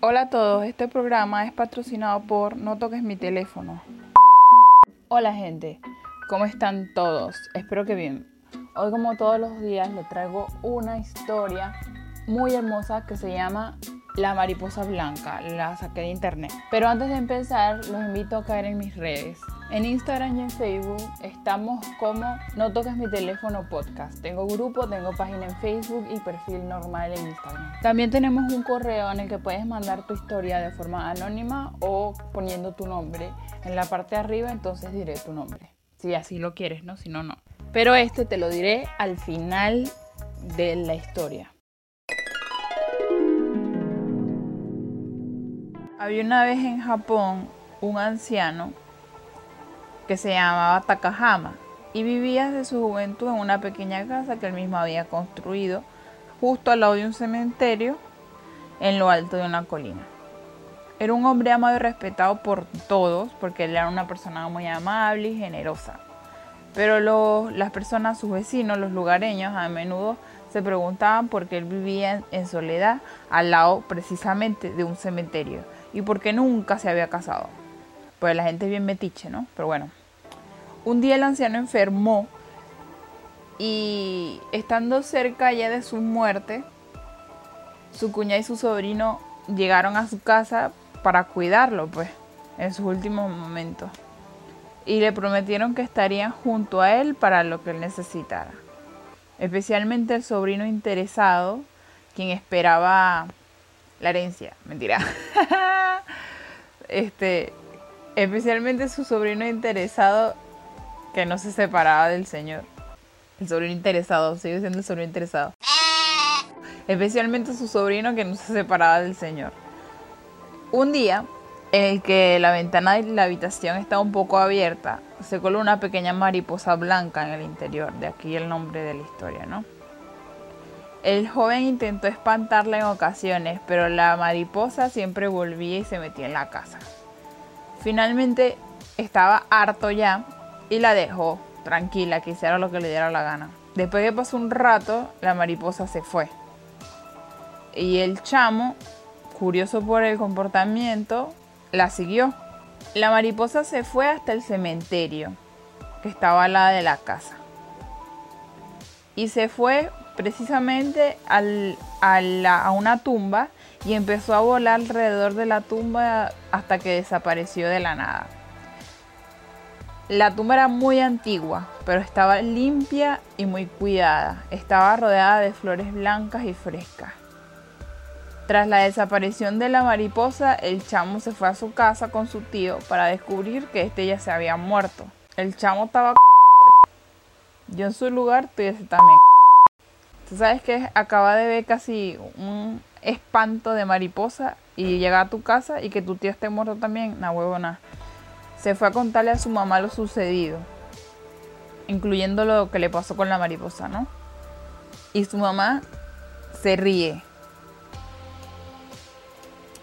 Hola a todos, este programa es patrocinado por No toques mi teléfono. Hola gente, ¿cómo están todos? Espero que bien. Hoy como todos los días les traigo una historia muy hermosa que se llama La mariposa blanca. La saqué de internet. Pero antes de empezar, los invito a caer en mis redes. En Instagram y en Facebook estamos como No Toques Mi Teléfono Podcast. Tengo grupo, tengo página en Facebook y perfil normal en Instagram. También tenemos un correo en el que puedes mandar tu historia de forma anónima o poniendo tu nombre. En la parte de arriba entonces diré tu nombre. Si así lo quieres, ¿no? Si no, no. Pero este te lo diré al final de la historia. Había una vez en Japón un anciano que se llamaba Takahama y vivía desde su juventud en una pequeña casa que él mismo había construido justo al lado de un cementerio en lo alto de una colina. Era un hombre amado y respetado por todos porque él era una persona muy amable y generosa. Pero las personas, sus vecinos, los lugareños, a menudo se preguntaban por qué él vivía en soledad al lado precisamente de un cementerio y por qué nunca se había casado. Pues la gente es bien metiche, ¿no? Pero bueno, un día el anciano enfermó y estando cerca ya de su muerte, su cuñada y su sobrino llegaron a su casa para cuidarlo, pues, en sus últimos momentos. Y le prometieron que estarían junto a él para lo que él necesitara. Especialmente el sobrino interesado, quien esperaba la herencia. Mentira. este, especialmente su sobrino interesado que no se separaba del Señor. El sobrino interesado, sigue siendo el sobrino interesado. Especialmente su sobrino que no se separaba del Señor. Un día, en el que la ventana de la habitación estaba un poco abierta, se coló una pequeña mariposa blanca en el interior. De aquí el nombre de la historia, ¿no? El joven intentó espantarla en ocasiones, pero la mariposa siempre volvía y se metía en la casa. Finalmente estaba harto ya y la dejó tranquila, que hiciera lo que le diera la gana. Después que pasó un rato, la mariposa se fue. Y el chamo, curioso por el comportamiento, la siguió. La mariposa se fue hasta el cementerio, que estaba al lado de la casa. Y se fue precisamente a una tumba y empezó a volar alrededor de la tumba hasta que desapareció de la nada. La tumba era muy antigua, pero estaba limpia y muy cuidada. Estaba rodeada de flores blancas y frescas. Tras la desaparición de la mariposa, el chamo se fue a su casa con su tío para descubrir que este ya se había muerto. El chamo estaba yo en su lugar estuviese también. Tú sabes que acaba de ver casi un espanto de mariposa y llega a tu casa y que tu tío esté muerto también, na huevona se fue a contarle a su mamá lo sucedido, incluyendo lo que le pasó con la mariposa, ¿no? Y su mamá se ríe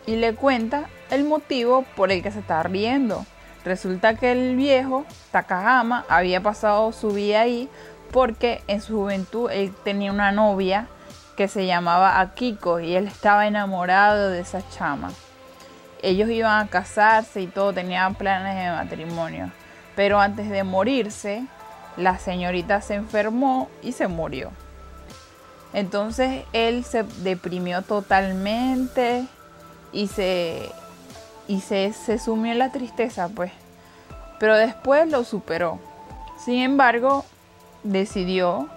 y le cuenta el motivo por el que se está riendo. Resulta que el viejo Takahama había pasado su vida ahí porque en su juventud él tenía una novia que se llamaba Akiko y él estaba enamorado de esa chama ellos iban a casarse y todo, tenían planes de matrimonio. Pero antes de morirse, la señorita se enfermó y se murió. Entonces él se deprimió totalmente y se, y se, se sumió en la tristeza, pues. Pero después lo superó. Sin embargo, decidió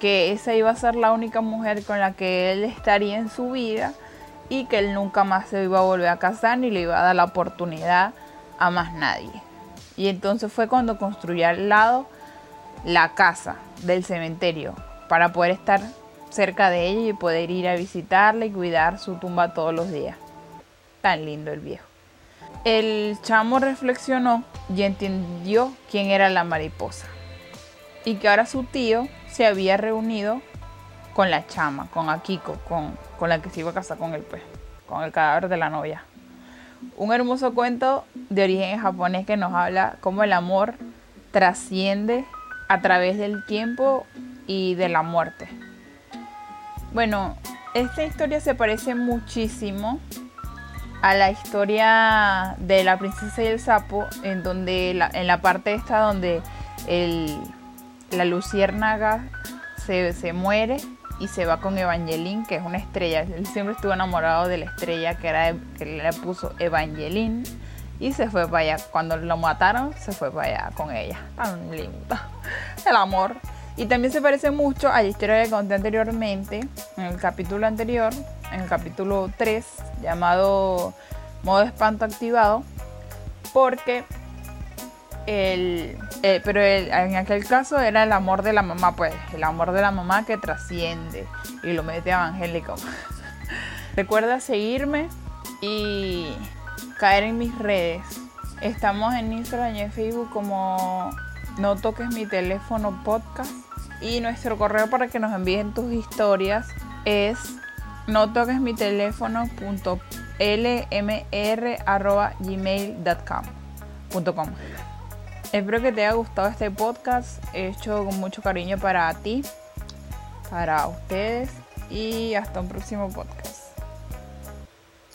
que esa iba a ser la única mujer con la que él estaría en su vida y que él nunca más se iba a volver a casar ni le iba a dar la oportunidad a más nadie. Y entonces fue cuando construyó al lado la casa del cementerio para poder estar cerca de ella y poder ir a visitarla y cuidar su tumba todos los días. Tan lindo el viejo. El chamo reflexionó y entendió quién era la mariposa y que ahora su tío se había reunido con la chama, con Akiko, con, con la que se iba a casar con el pues, con el cadáver de la novia. Un hermoso cuento de origen japonés que nos habla cómo el amor trasciende a través del tiempo y de la muerte. Bueno, esta historia se parece muchísimo a la historia de la princesa y el sapo, en donde en la parte esta donde el, la luciérnaga se, se, muere y se va con Evangeline, que es una estrella. Él siempre estuvo enamorado de la estrella que, era, que le puso Evangeline y se fue para allá. Cuando lo mataron, se fue para allá con ella. Tan lindo. El amor. Y también se parece mucho a la historia que conté anteriormente, en el capítulo anterior, en el capítulo 3, llamado Modo Espanto Activado, porque el, eh, pero en aquel caso era el amor de la mamá, pues, el amor de la mamá que trasciende y lo mete evangélico. Recuerda seguirme y caer en mis redes. Estamos en Instagram y en Facebook como No Toques Mi Teléfono Podcast. Y nuestro correo para que nos envíen tus historias es no toques mi teléfono lmr.gmail.com Espero que te haya gustado este podcast hecho con mucho cariño para ti, para ustedes y hasta un próximo podcast.